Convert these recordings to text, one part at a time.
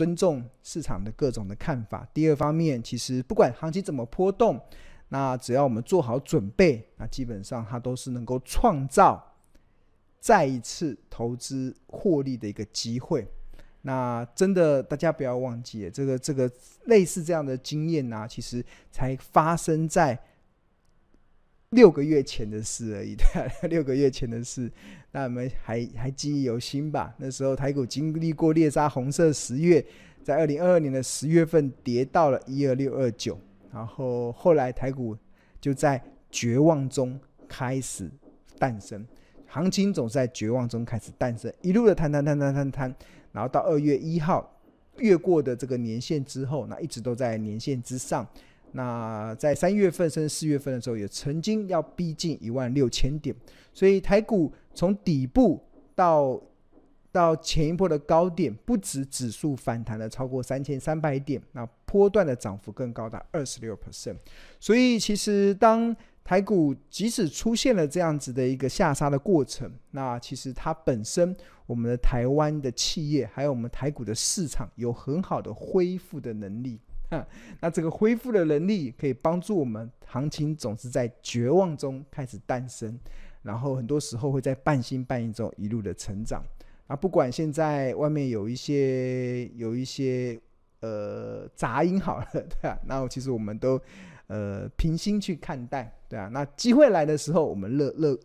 尊重市场的各种的看法。第二方面，其实不管行情怎么波动，那只要我们做好准备，那基本上它都是能够创造再一次投资获利的一个机会。那真的，大家不要忘记，这个这个类似这样的经验呢、其实才发生在六个月前的事而已。六个月前的事，那我们还还记忆犹新吧？那时候台股经历过猎杀红色十月，在二零二二年的十月份跌到了一二六二九，然后后来台股就在绝望中开始诞生，行情总是在绝望中开始诞生，一路的弹弹弹弹弹弹。然后到二月一号越过的这个年线之后，那一直都在年线之上。那在三月份甚至四月份的时候，也曾经要逼近一万六千点。所以台股从底部到到前一波的高点，不止指数反弹了超过三千三百点，那波段的涨幅更高达二十六 percent。所以其实当台股即使出现了这样子的一个下杀的过程，那其实它本身，我们的台湾的企业，还有我们台股的市场，有很好的恢复的能力。那这个恢复的能力，可以帮助我们行情总是在绝望中开始诞生，然后很多时候会在半信半疑中一路的成长。啊，不管现在外面有一些有一些呃杂音好了，对啊，那其实我们都。呃，平心去看待，对啊，那机会来的时候，我们乐乐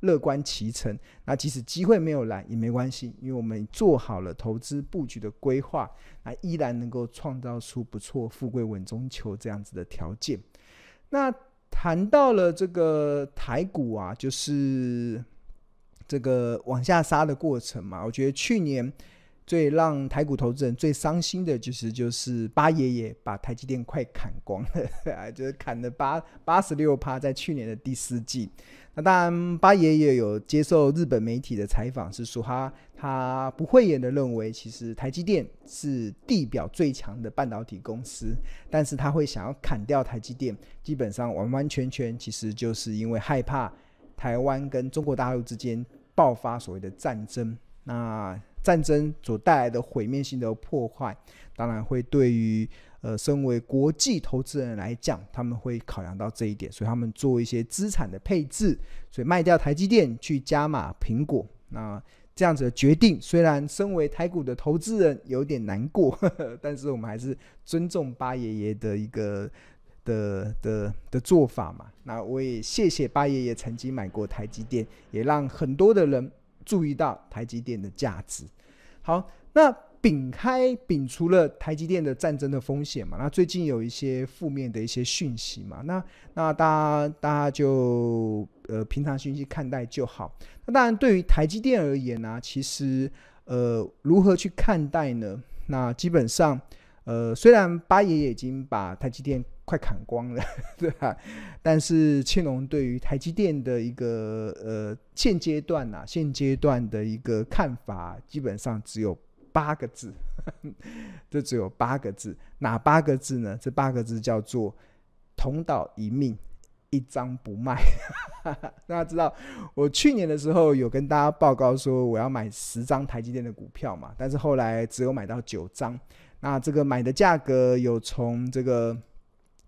乐观其成。那即使机会没有来也没关系，因为我们做好了投资布局的规划，那依然能够创造出不错、富贵稳中求这样子的条件。那谈到了这个台股啊，就是这个往下杀的过程嘛，我觉得去年。最让台股投资人最伤心的就是，就是八爷爷把台积电快砍光了，就是砍了八八十六趴，在去年的第四季。那当然，八爷爷有接受日本媒体的采访，是说他他不讳言的认为，其实台积电是地表最强的半导体公司，但是他会想要砍掉台积电，基本上完完全全其实就是因为害怕台湾跟中国大陆之间爆发所谓的战争。那战争所带来的毁灭性的破坏，当然会对于呃身为国际投资人来讲，他们会考量到这一点，所以他们做一些资产的配置，所以卖掉台积电去加码苹果。那这样子的决定，虽然身为台股的投资人有点难过，呵呵，但是我们还是尊重八爷爷的一个的的的做法嘛。那我也谢谢八爷爷曾经买过台积电，也让很多的人注意到台积电的价值。好，那摒开摒除了台积电的战争的风险嘛，那最近有一些负面的一些讯息嘛，那那大家大家就呃平常心去看待就好。那当然，对于台积电而言呢、其实呃如何去看待呢？那基本上呃虽然八爷已经把台积电快砍光了，对吧？但是庆隆对于台积电的一个呃现阶段呐，现阶段的一个看法，基本上只有八个字，这只有八个字，哪八个字呢？这八个字叫做“同岛一命，一张不卖”。大家知道，我去年的时候有跟大家报告说我要买十张台积电的股票嘛，但是后来只有买到九张。那这个买的价格有从这个。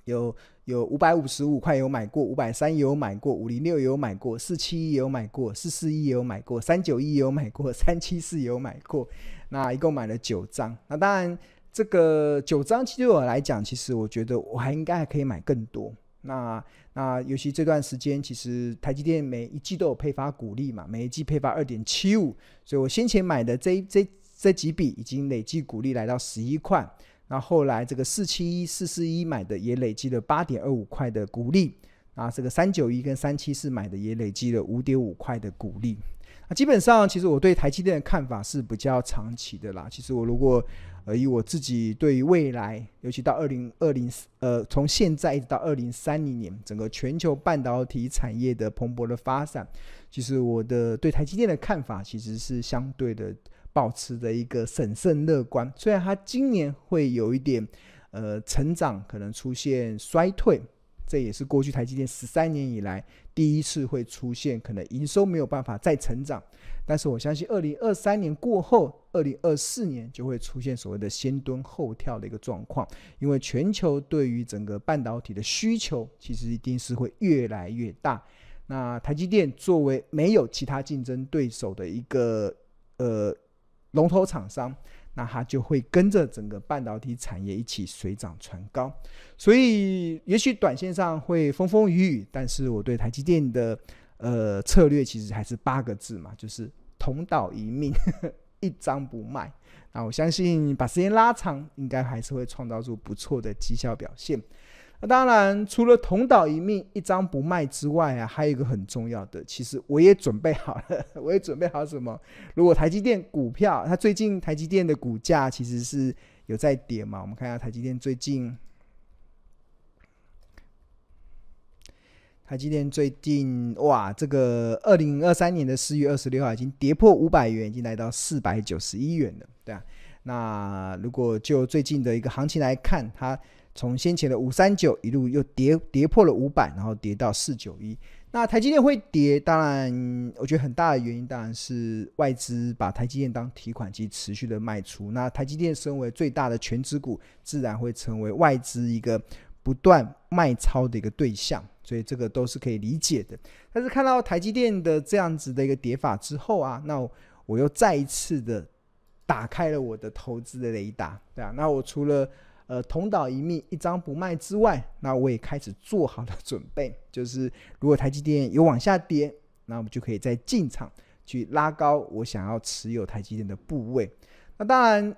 有有五百五十五块有买过，五百三也有买过，五零六也有买过，四七一也有买过，四四一也有买过，三九一也有买过，三七四也有买过。那一共买了九张。那当然，这个九张其实对我来讲，其实我觉得我还应该还可以买更多。那那尤其这段时间，其实台积电每一季都有配发股利嘛，每一季配发二点七五，所以我先前买的这这这几笔已经累计股利来到十一块。那后来这个四七一四四一买的也累积了八点二五块的股利，啊，这个三九一跟三七四买的也累积了五点五块的股利。那基本上，其实我对台积电的看法是比较长期的啦。其实我如果呃以我自己对于未来，尤其到二零二零呃从现在一直到二零三零年，整个全球半导体产业的蓬勃的发展，其实我的对台积电的看法其实是相对的。保持着一个审慎乐观，虽然它今年会有一点呃成长可能出现衰退，这也是过去台积电十三年以来第一次会出现可能营收没有办法再成长。但是我相信，二零二三年过后，二零二四年就会出现所谓的先蹲后跳的一个状况，因为全球对于整个半导体的需求，其实一定是会越来越大。那台积电作为没有其他竞争对手的一个呃龙头厂商，那它就会跟着整个半导体产业一起水涨船高。所以，也许短线上会风风雨雨，但是我对台积电的。呃，策略其实还是八个字嘛，就是同岛一命，一张不卖。那我相信把时间拉长，应该还是会创造出不错的绩效表现。那当然，除了同岛一命，一张不卖之外啊，还有一个很重要的，其实我也准备好了，我也准备好什么？如果台积电股票，它最近台积电的股价其实是有在跌嘛，我们看一下台积电最近。台积电最近哇，这个二零二三年的四月二十六号已经跌破五百元，已经来到四百九十一元了，对啊。那如果就最近的一个行情来看，它从先前的五三九一路又跌跌破了五百，然后跌到四九一。那台积电会跌，当然我觉得很大的原因当然是外资把台积电当提款机持续的卖出。那台积电身为最大的权值股，自然会成为外资一个不断卖超的一个对象。所以这个都是可以理解的，但是看到台积电的这样子的一个跌法之后啊，那，我又再一次的打开了我的投资的雷达，对啊，那我除了呃同岛一命一张不卖之外，那我也开始做好了准备，就是如果台积电有往下跌，那我们就可以再进场去拉高我想要持有台积电的部位。那当然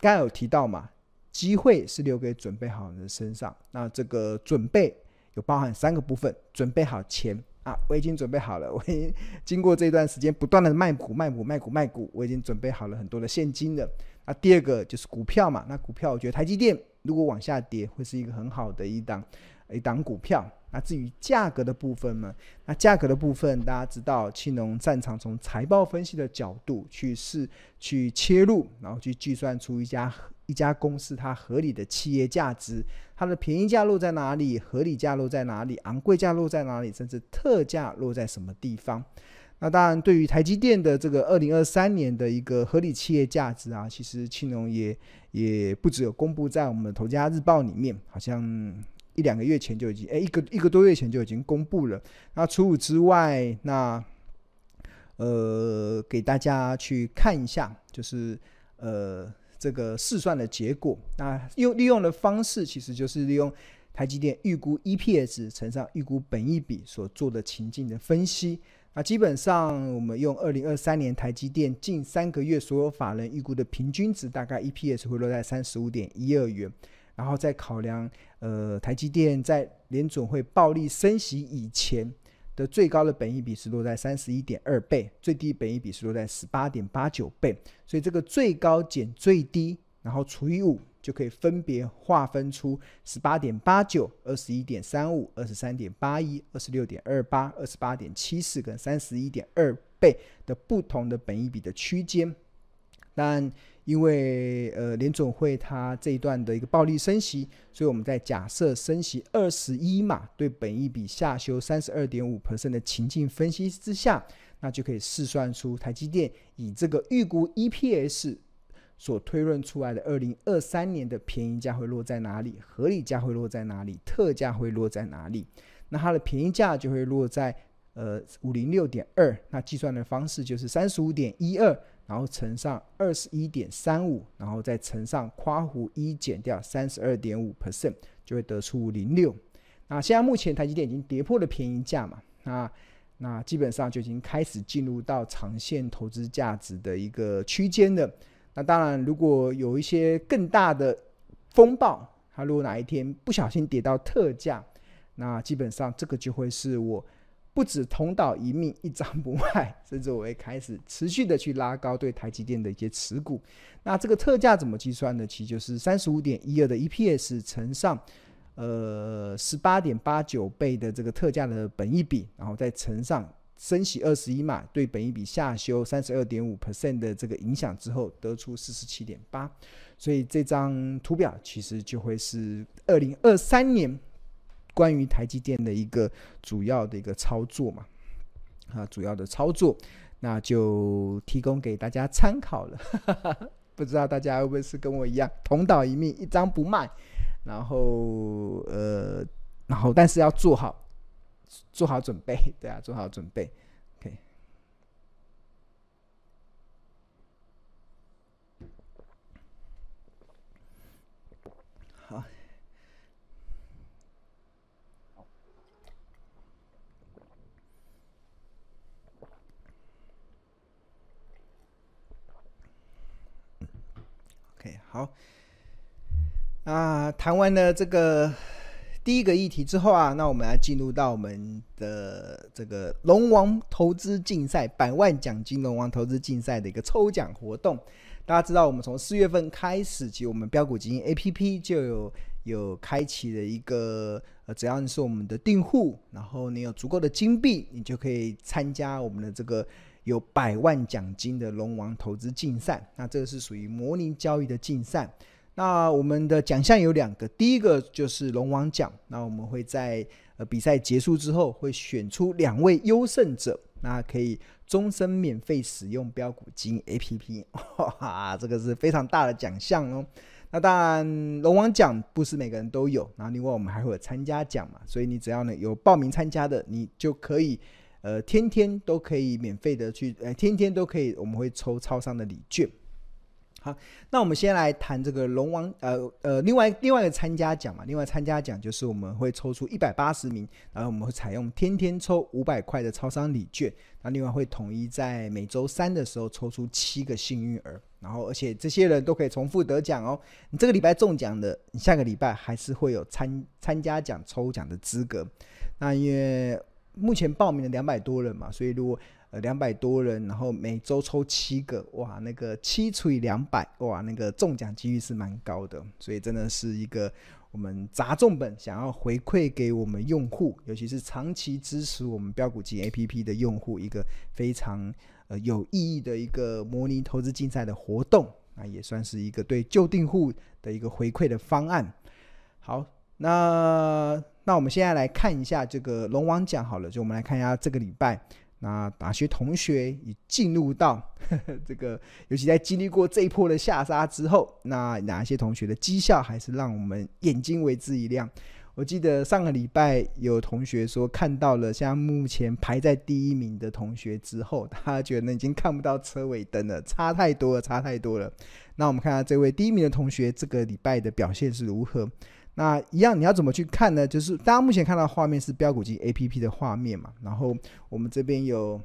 刚才有提到嘛，机会是留给准备好的人身上，那这个准备。有包含三个部分，准备好钱啊，我已经准备好了。我已经经过这段时间不断的卖股、卖股、卖股、卖股，我已经准备好了很多的现金了。那第二个就是股票嘛，那股票我觉得台积电如果往下跌，会是一个很好的一档一档股票。那至于价格的部分呢？那价格的部分大家知道，庆农擅长从财报分析的角度去试去切入，然后去计算出一家。一家公司它合理的企业价值，它的便宜价落在哪里，合理价落在哪里，昂贵价落在哪里，甚至特价落在什么地方？那当然，对于台积电的这个二零二三年的一个合理企业价值啊，其实庆农也也不只有公布在我们的《投家日报》里面，好像一两个月前就已经，哎，一个一个多月前就已经公布了。那除此之外，那呃，给大家去看一下，就是呃。这个试算的结果，那用利用的方式其实就是利用台积电预估 EPS 乘上预估本益比所做的情境的分析。那基本上我们用二零二三年台积电近三个月所有法人预估的平均值，大概 EPS 会落在三十五点一二元，然后再考量呃台积电在联准会暴力升息以前。的最高的本益比是落在三十一点二倍，最低本益比是落在十八点八九倍，所以这个最高减最低，然后除以五，就可以分别划分出十八点八九、二十一点三五、二十三点八一、二十六点二八、二十八点七四跟三十一点二倍的不同的本益比的区间，但。因为呃联总会它这一段的一个暴力升息，所以我们在假设升息二十一码对本益比下修三十二点五 percent 的情境分析之下，那就可以试算出台积电以这个预估 EPS 所推论出来的二零二三年的便宜价会落在哪里，合理价会落在哪里，特价会落在哪里？那它的便宜价就会落在呃五零六点二，那计算的方式就是三十五点一二。然后乘上二十一点三五，然后再乘上夸弧一减掉三十二点五 percent，就会得出五零六。那现在目前台积电已经跌破了便宜价嘛？那那基本上就已经开始进入到长线投资价值的一个区间了。那当然，如果有一些更大的风暴，它如果哪一天不小心跌到特价，那基本上这个就会是我。不止同岛一命，一张不卖，甚至我会开始持续的去拉高对台积电的一些持股。那这个特价怎么计算呢？其实就是三十五点一二的 EPS 乘上呃十八点八九倍的这个特价的本益比，然后再乘上升息二十一码对本一比下修三十二点五 percent 的这个影响之后，得出四十七点八。所以这张图表其实就会是二零二三年。关于台积电的一个主要的一个操作嘛，啊，主要的操作，那就提供给大家参考了。不知道大家会不会是跟我一样同岛一命，一张不卖，然后呃，然后但是要做好做好准备，对啊，做好准备。好，那谈完了这个第一个议题之后啊，那我们来进入到我们的这个龙王投资竞赛百万奖金龙王投资竞赛的一个抽奖活动。大家知道，我们从四月份开始，其实我们标股基金 APP 就有有开启了一个呃，只要你是我们的订户，然后你有足够的金币，你就可以参加我们的这个。有百万奖金的龙王投资竞赛，那这个是属于模拟交易的竞赛。那我们的奖项有两个，第一个就是龙王奖，那我们会在呃比赛结束之后会选出两位优胜者，那可以终身免费使用标股金 APP，哈，这个是非常大的奖项哦。那当然龙王奖不是每个人都有，然后另外我们还会有参加奖嘛，所以你只要呢有报名参加的，你就可以。呃，天天都可以免费的去，呃，天天都可以，我们会抽超商的礼券。好，那我们先来谈这个龙王，呃呃，另外另外一个参加奖嘛，另外参加奖就是我们会抽出一百八十名，然后我们会采用天天抽五百块的超商礼券，那另外会统一在每周三的时候抽出七个幸运儿，然后而且这些人都可以重复得奖哦。你这个礼拜中奖的，你下个礼拜还是会有参参加奖抽奖的资格。那因为目前报名的两百多人嘛，所以如果呃两百多人，然后每周抽七个，哇，那个七除以两百，哇，那个中奖几率是蛮高的，所以真的是一个我们砸重本想要回馈给我们用户，尤其是长期支持我们标股金 APP 的用户，一个非常呃有意义的一个模拟投资竞赛的活动，那也算是一个对旧订户的一个回馈的方案。好，那。那我们现在来看一下这个龙王奖好了，就我们来看一下这个礼拜，那哪些同学已进入到 这个，尤其在经历过这一波的下杀之后，那哪些同学的绩效还是让我们眼睛为之一亮？我记得上个礼拜有同学说看到了，像目前排在第一名的同学之后，他觉得已经看不到车尾灯了，差太多了，差太多了。那我们看下这位第一名的同学这个礼拜的表现是如何？那一样，你要怎么去看呢？就是大家目前看到画面是标股金 APP 的画面嘛，然后我们这边有，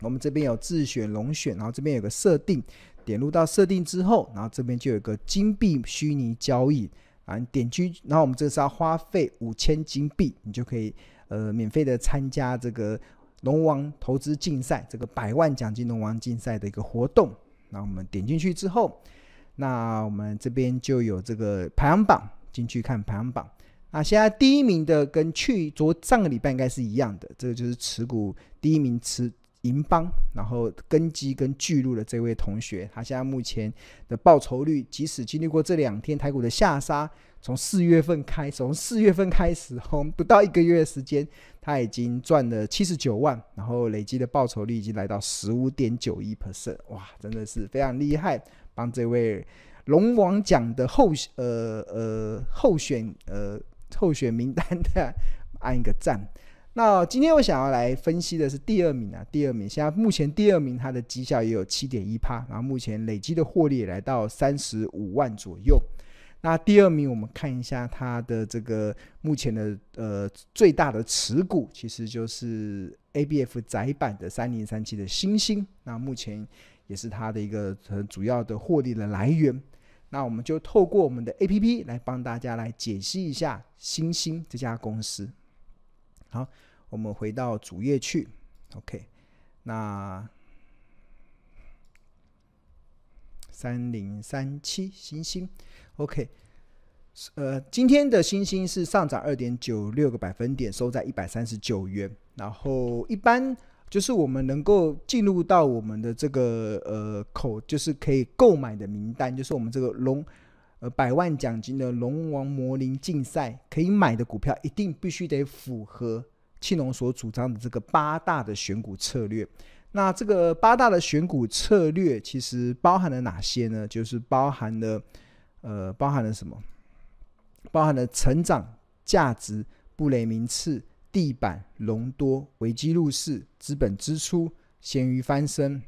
我们这边有自选龙选，然后这边有个设定，点入到设定之后，然后这边就有个金币虚拟交易啊，你点击，然后我们这是要花费五千金币，你就可以呃免费的参加这个龙王投资竞赛，这个百万奖金龙王竞赛的一个活动。那我们点进去之后，那我们这边就有这个排行榜。进去看排行榜，啊现在第一名的跟去昨上个礼拜应该是一样的，这个就是持股第一名持银邦，然后根基跟巨鹿的这位同学，他现在目前的报酬率，即使经历过这两天台股的下杀，从四月份开始，从四月份开始，后不到一个月的时间，他已经赚了七十九万，然后累积的报酬率已经来到十五点九一 percent，哇，真的是非常厉害，帮这位。龙王奖的候呃呃候选呃候选名单的 按一个赞。那今天我想要来分析的是第二名啊，第二名现在目前第二名它的绩效也有七点一趴，然后目前累积的获利也来到三十五万左右。那第二名我们看一下它的这个目前的呃最大的持股，其实就是 ABF 载板的三零三七的星星，那目前也是它的一个很主要的获利的来源。那我们就透过我们的 APP 来帮大家来解析一下星星这家公司。好，我们回到主页去。OK，那三零三七星星。OK，呃，今天的星星是上涨二点九六个百分点，收在一百三十九元。然后一般。就是我们能够进入到我们的这个呃口，就是可以购买的名单，就是我们这个龙呃百万奖金的龙王魔灵竞赛可以买的股票，一定必须得符合庆龙所主张的这个八大的选股策略。那这个八大的选股策略其实包含了哪些呢？就是包含了呃，包含了什么？包含了成长、价值、布雷名次、地板、隆多、危机入市、资本支出、咸鱼翻身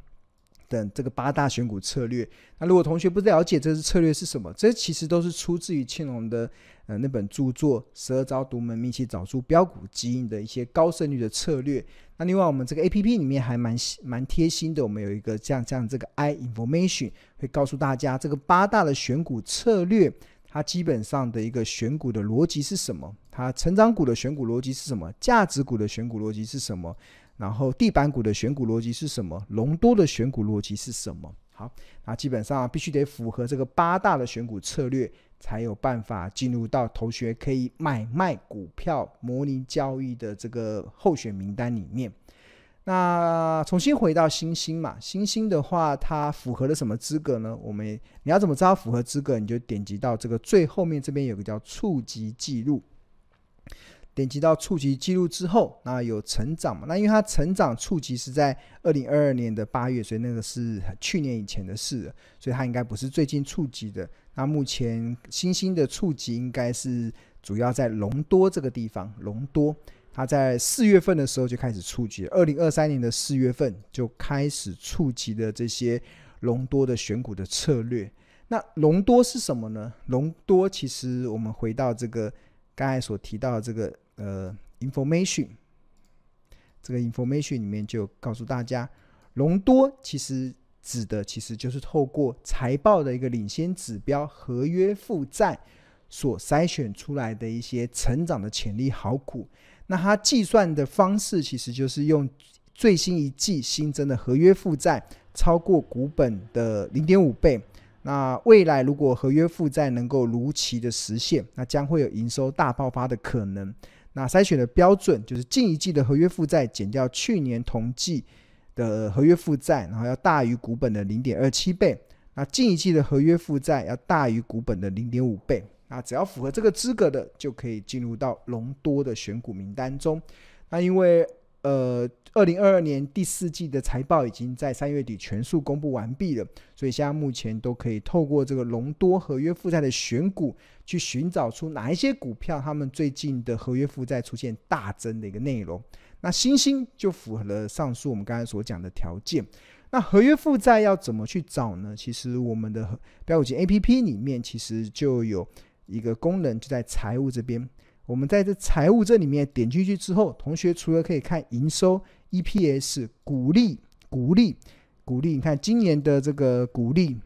等这个八大选股策略。那如果同学不了解这支策略是什么，这其实都是出自于庆隆的呃那本著作《十二招独门秘籍找出标股基因》的一些高胜率的策略。那另外我们这个 APP 里面还蛮蛮贴心的，我们有一个这样这样这个 I Information 会告诉大家这个八大的选股策略。它基本上的一个选股的逻辑是什么？它成长股的选股逻辑是什么？价值股的选股逻辑是什么？然后地板股的选股逻辑是什么？龙多的选股逻辑是什么？好，那基本上必须得符合这个八大的选股策略，才有办法进入到同学可以买卖股票模拟交易的这个候选名单里面。那重新回到新星嘛，新星的话，它符合了什么资格呢？我们你要怎么知道符合资格？你就点击到这个最后面这边有个叫触及记录，点击到触及记录之后，那有成长嘛？那因为它成长触及是在二零二二年的八月，所以那个是去年以前的事了，所以它应该不是最近触及的。那目前新兴的触及应该是主要在隆多这个地方，隆多。它在四月份的时候就开始触及，二零二三年的四月份就开始触及的这些隆多的选股的策略。那隆多是什么呢？隆多其实我们回到这个刚才所提到的这个呃 information，这个 information 里面就告诉大家，隆多其实指的其实就是透过财报的一个领先指标合约负债所筛选出来的一些成长的潜力好股。那它计算的方式其实就是用最新一季新增的合约负债超过股本的零点五倍。那未来如果合约负债能够如期的实现，那将会有营收大爆发的可能。那筛选的标准就是近一季的合约负债减掉去年同季的合约负债，然后要大于股本的零点二七倍。那近一季的合约负债要大于股本的零点五倍。那只要符合这个资格的，就可以进入到隆多的选股名单中。那因为呃，二零二二年第四季的财报已经在三月底全数公布完毕了，所以现在目前都可以透过这个隆多合约负债的选股，去寻找出哪一些股票他们最近的合约负债出现大增的一个内容。那新兴就符合了上述我们刚才所讲的条件。那合约负债要怎么去找呢？其实我们的标股金 APP 里面其实就有。一个功能就在财务这边，我们在这财务这里面点进去之后，同学除了可以看营收、EPS、股利、股利、股利，你看今年的这个股利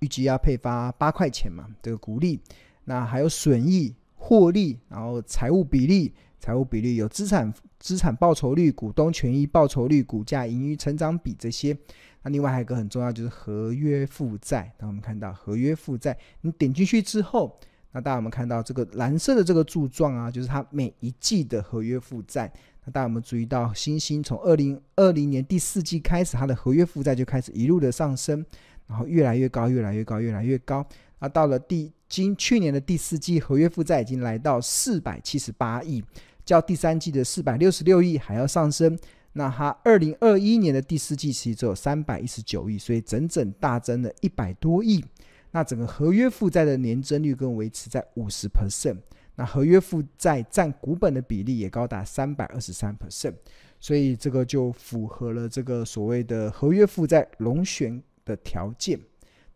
预计要配发八块钱嘛，这个股利，那还有损益、获利，然后财务比例、财务比例有资产资产报酬率、股东权益报酬率、股价盈余成长比这些。那另外还有一个很重要就是合约负债，那我们看到合约负债，你点进去之后。那大家有没有看到这个蓝色的这个柱状啊？就是它每一季的合约负债。那大家有没有注意到，新星从二零二零年第四季开始，它的合约负债就开始一路的上升，然后越来越高，越来越高，越来越高。那到了第今去年的第四季，合约负债已经来到四百七十八亿，较第三季的四百六十六亿还要上升。那它二零二一年的第四季其实只有三百一十九亿，所以整整大增了一百多亿。那整个合约负债的年增率跟维持在五十 percent，那合约负债占股本的比例也高达三百二十三 percent，所以这个就符合了这个所谓的合约负债龙选的条件。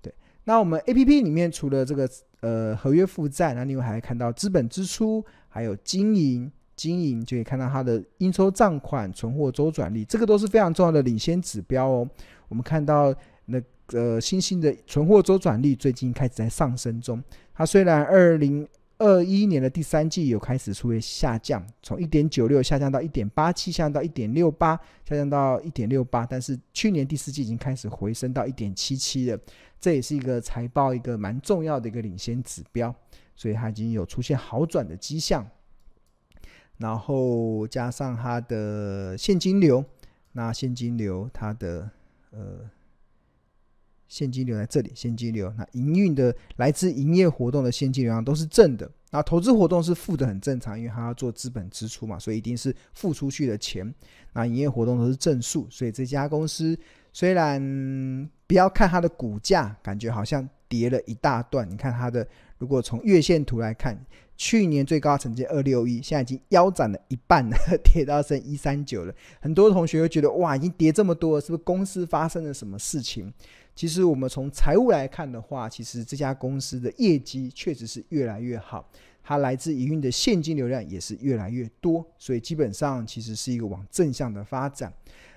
对，那我们 APP 里面除了这个呃合约负债，那另外还看到资本支出，还有经营，经营就可以看到它的应收账款、存货周转率，这个都是非常重要的领先指标哦。我们看到那。呃，新兴的存货周转率最近开始在上升中。它虽然二零二一年的第三季有开始出现下降，从一点九六下降到一点八七，下降到一点六八，下降到一点六八，但是去年第四季已经开始回升到一点七七了。这也是一个财报一个蛮重要的一个领先指标，所以它已经有出现好转的迹象。然后加上它的现金流，那现金流它的呃。现金流在这里，现金流那营运的来自营业活动的现金流量都是正的，那投资活动是负的，很正常，因为它要做资本支出嘛，所以一定是付出去的钱。那营业活动都是正数，所以这家公司虽然不要看它的股价，感觉好像跌了一大段。你看它的，如果从月线图来看，去年最高成绩二六一，现在已经腰斩了一半了，跌到剩一三九了。很多同学会觉得，哇，已经跌这么多了，是不是公司发生了什么事情？其实我们从财务来看的话，其实这家公司的业绩确实是越来越好，它来自营运的现金流量也是越来越多，所以基本上其实是一个往正向的发展。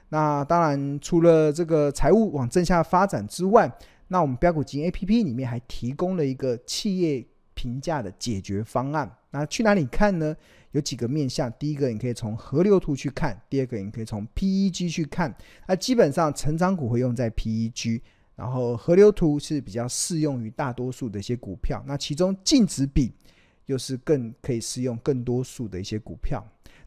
那当然，除了这个财务往正向发展之外，那我们标股金 APP 里面还提供了一个企业评价的解决方案。那去哪里看呢？有几个面向，第一个你可以从河流图去看，第二个你可以从 PEG 去看。那基本上成长股会用在 PEG。然后河流图是比较适用于大多数的一些股票，那其中净值比又是更可以适用更多数的一些股票。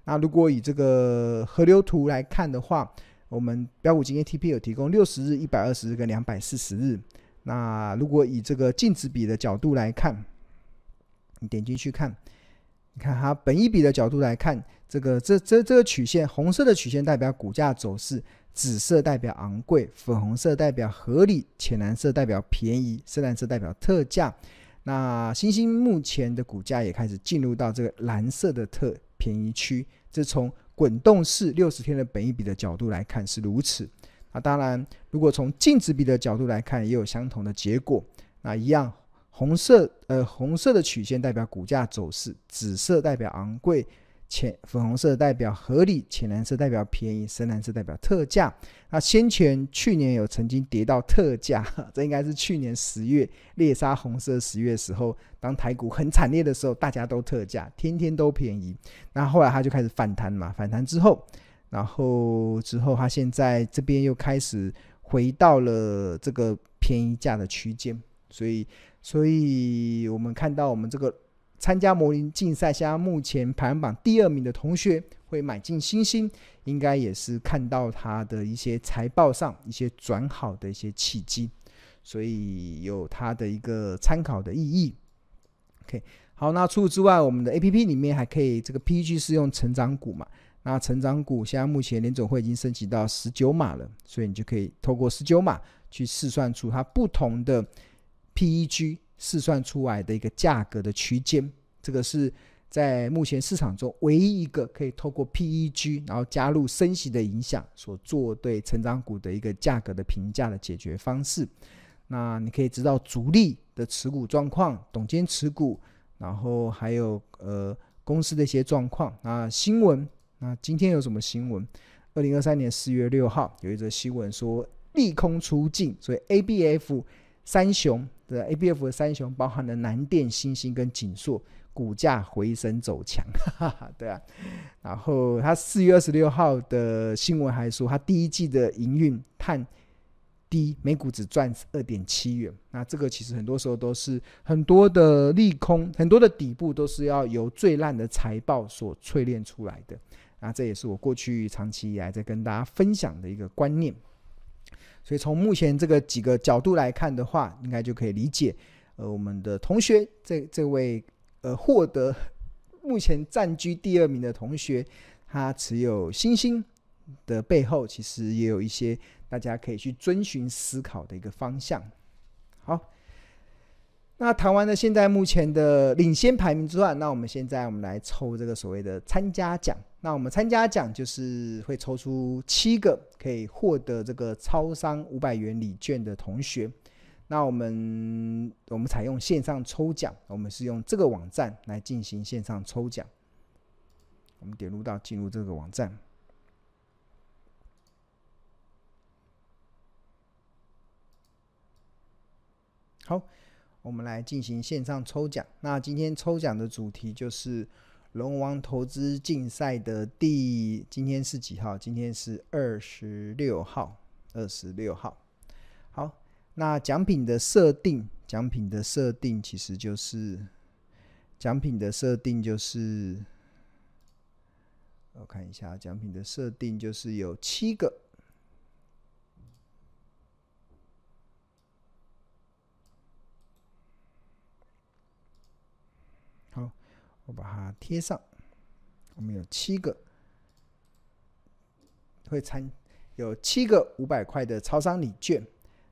那如果以这个河流图来看的话，我们标股今天 TP 有提供六十日、一百二十日跟两百四十日。那如果以这个净值比的角度来看，你点进去看，你看它本一比的角度来看，这个这这这个曲线，红色的曲线代表股价走势。紫色代表昂贵，粉红色代表合理，浅蓝色代表便宜，深蓝色代表特价。那星星目前的股价也开始进入到这个蓝色的特便宜区。这从滚动式六十天的本益比的角度来看是如此。那当然，如果从净值比的角度来看，也有相同的结果。那一样，红色呃红色的曲线代表股价走势，紫色代表昂贵。浅粉红色代表合理，浅蓝色代表便宜，深蓝色代表特价。那先前去年有曾经跌到特价，这应该是去年十月猎杀红色十月时候，当台股很惨烈的时候，大家都特价，天天都便宜。那后来它就开始反弹嘛，反弹之后，然后之后它现在这边又开始回到了这个便宜价的区间，所以，所以我们看到我们这个。参加模拟竞赛，现在目前排行榜第二名的同学会买进星星，应该也是看到他的一些财报上一些转好的一些契机，所以有它的一个参考的意义。OK，好，那除此之外，我们的 APP 里面还可以这个 PEG 是用成长股嘛？那成长股现在目前联总会已经升级到十九码了，所以你就可以透过十九码去试算出它不同的 PEG。试算出来的一个价格的区间，这个是在目前市场中唯一一个可以透过 PEG，然后加入升息的影响所做对成长股的一个价格的评价的解决方式。那你可以知道主力的持股状况、董监持股，然后还有呃公司的一些状况。那新闻，那今天有什么新闻？二零二三年四月六号有一则新闻说利空出尽，所以 ABF 三雄。的 ABF 的三雄包含了南电、星星跟景硕，股价回升走强，哈哈，对啊。然后他四月二十六号的新闻还说，他第一季的营运碳低，每股只赚二点七元。那这个其实很多时候都是很多的利空，很多的底部都是要由最烂的财报所淬炼出来的。那这也是我过去长期以来在跟大家分享的一个观念。所以从目前这个几个角度来看的话，应该就可以理解，呃，我们的同学这这位呃获得目前暂居第二名的同学，他持有星星的背后，其实也有一些大家可以去遵循思考的一个方向。好，那谈完了现在目前的领先排名之外，那我们现在我们来抽这个所谓的参加奖。那我们参加奖就是会抽出七个可以获得这个超商五百元礼券的同学。那我们我们采用线上抽奖，我们是用这个网站来进行线上抽奖。我们点入到进入这个网站。好，我们来进行线上抽奖。那今天抽奖的主题就是。龙王投资竞赛的第，今天是几号？今天是二十六号，二十六号。好，那奖品的设定，奖品的设定其实就是，奖品的设定就是，我看一下，奖品的设定就是有七个，我把它贴上。我们有七个会参，有七个五百块的超商礼券，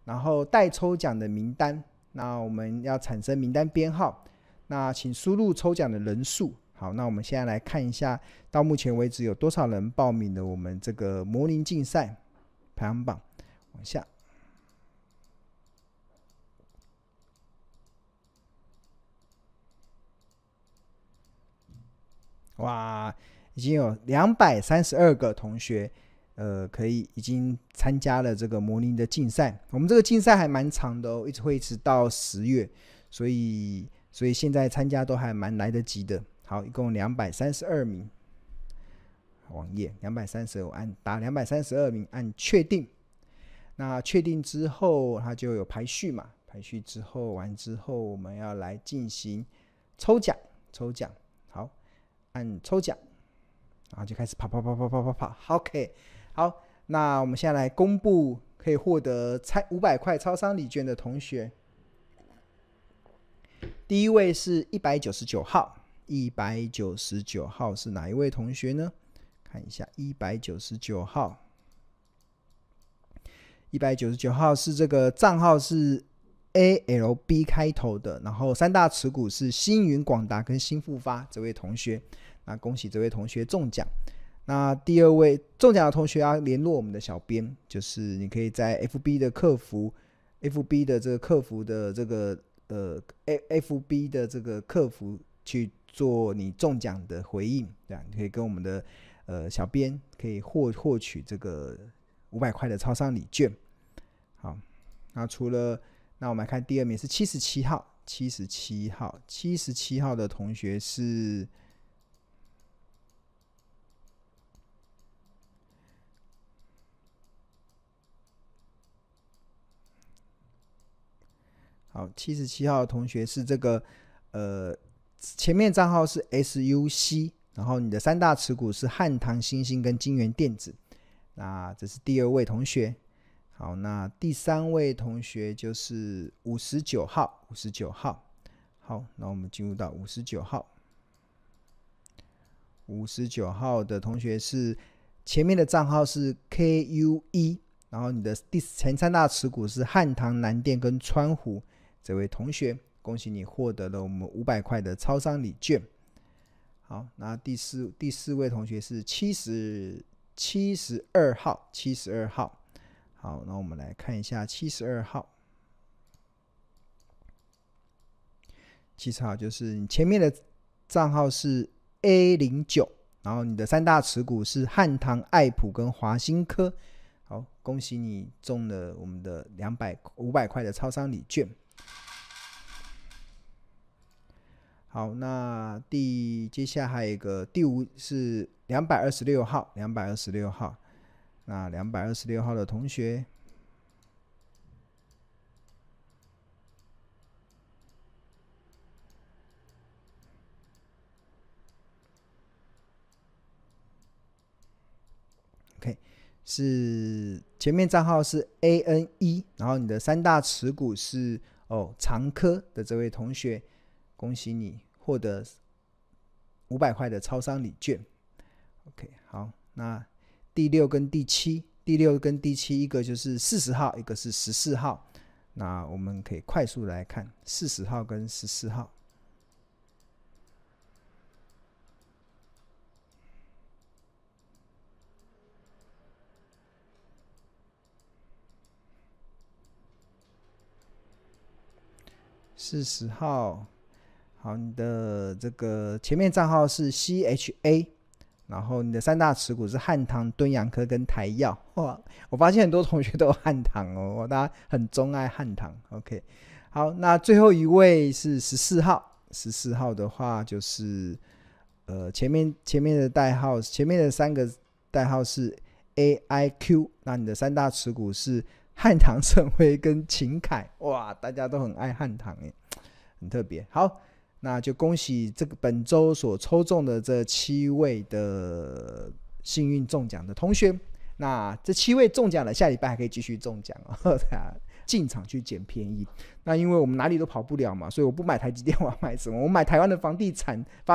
然后待抽奖的名单。那我们要产生名单编号，那请输入抽奖的人数。好，那我们现在来看一下，到目前为止有多少人报名了我们这个模拟竞赛排行榜，往下。哇，已经有两百三十二个同学，呃，可以已经参加了这个模拟的竞赛。我们这个竞赛还蛮长的哦，一直会一直到十月，所以所以现在参加都还蛮来得及的。好，一共两百三十二名。网页两百三十二，我按打两百三十二名，按确定。那确定之后，它就有排序嘛？排序之后完之后，我们要来进行抽奖，抽奖。按抽奖，然后就开始跑跑跑跑跑跑跑。OK，好，那我们现在来公布可以获得超五百块超商礼券的同学。第一位是一百九十九号，一百九十九号是哪一位同学呢？看一下，一百九十九号，一百九十九号是这个账号是 ALB 开头的，然后三大持股是星云、广达跟新复发这位同学。那恭喜这位同学中奖。那第二位中奖的同学要联络我们的小编，就是你可以在 FB 的客服，FB 的这个客服的这个呃，F F B 的这个客服去做你中奖的回应，这样你可以跟我们的呃小编可以获获取这个五百块的超商礼券。好，那除了那我们来看第二名是七十七号，七十七号，七十七号的同学是。好，七十七号的同学是这个，呃，前面账号是 SUC，然后你的三大持股是汉唐、欣兴跟金源电子。那这是第二位同学。好，那第三位同学就是五十九号，五十九号。好，那我们进入到五十九号。五十九号的同学是前面的账号是 KUE，然后你的第前三大持股是汉唐、南电跟川湖。这位同学，恭喜你获得了我们五百块的超商礼券。好，那第四第四位同学是七十七十二号，七十二号。好，那我们来看一下七十二号。七十号就是你前面的账号是 A 零九，然后你的三大持股是汉唐、爱普跟华新科。好，恭喜你中了我们的两百五百块的超商礼券。好，那第接下来还有一个第五是两百二十六号，两百二十六号，那两百二十六号的同学，OK，是前面账号是 ANE，然后你的三大持股是哦长科的这位同学。恭喜你获得五百块的超商礼券。OK，好，那第六跟第七，第六跟第七，一个就是四十号，一个是十四号。那我们可以快速来看四十号跟十四号。四十号。好，你的这个前面账号是 CHA，然后你的三大持股是汉唐、敦洋科跟台燿。哇，我发现很多同学都有汉唐哦，大家很钟爱汉唐。OK，好，那最后一位是十四号，十四号的话就是呃前面前面的代号，前面的三个代号是 AIQ，那你的三大持股是汉唐、盛辉跟秦凯。哇，大家都很爱汉唐诶，很特别。好。那就恭喜这个本周所抽中的这七位的幸运中奖的同学。那这七位中奖了，下礼拜还可以继续中奖哦，进场去捡便宜。那因为我们哪里都跑不了嘛，所以我不买台积电，我要买什么？我买台湾的房地产发。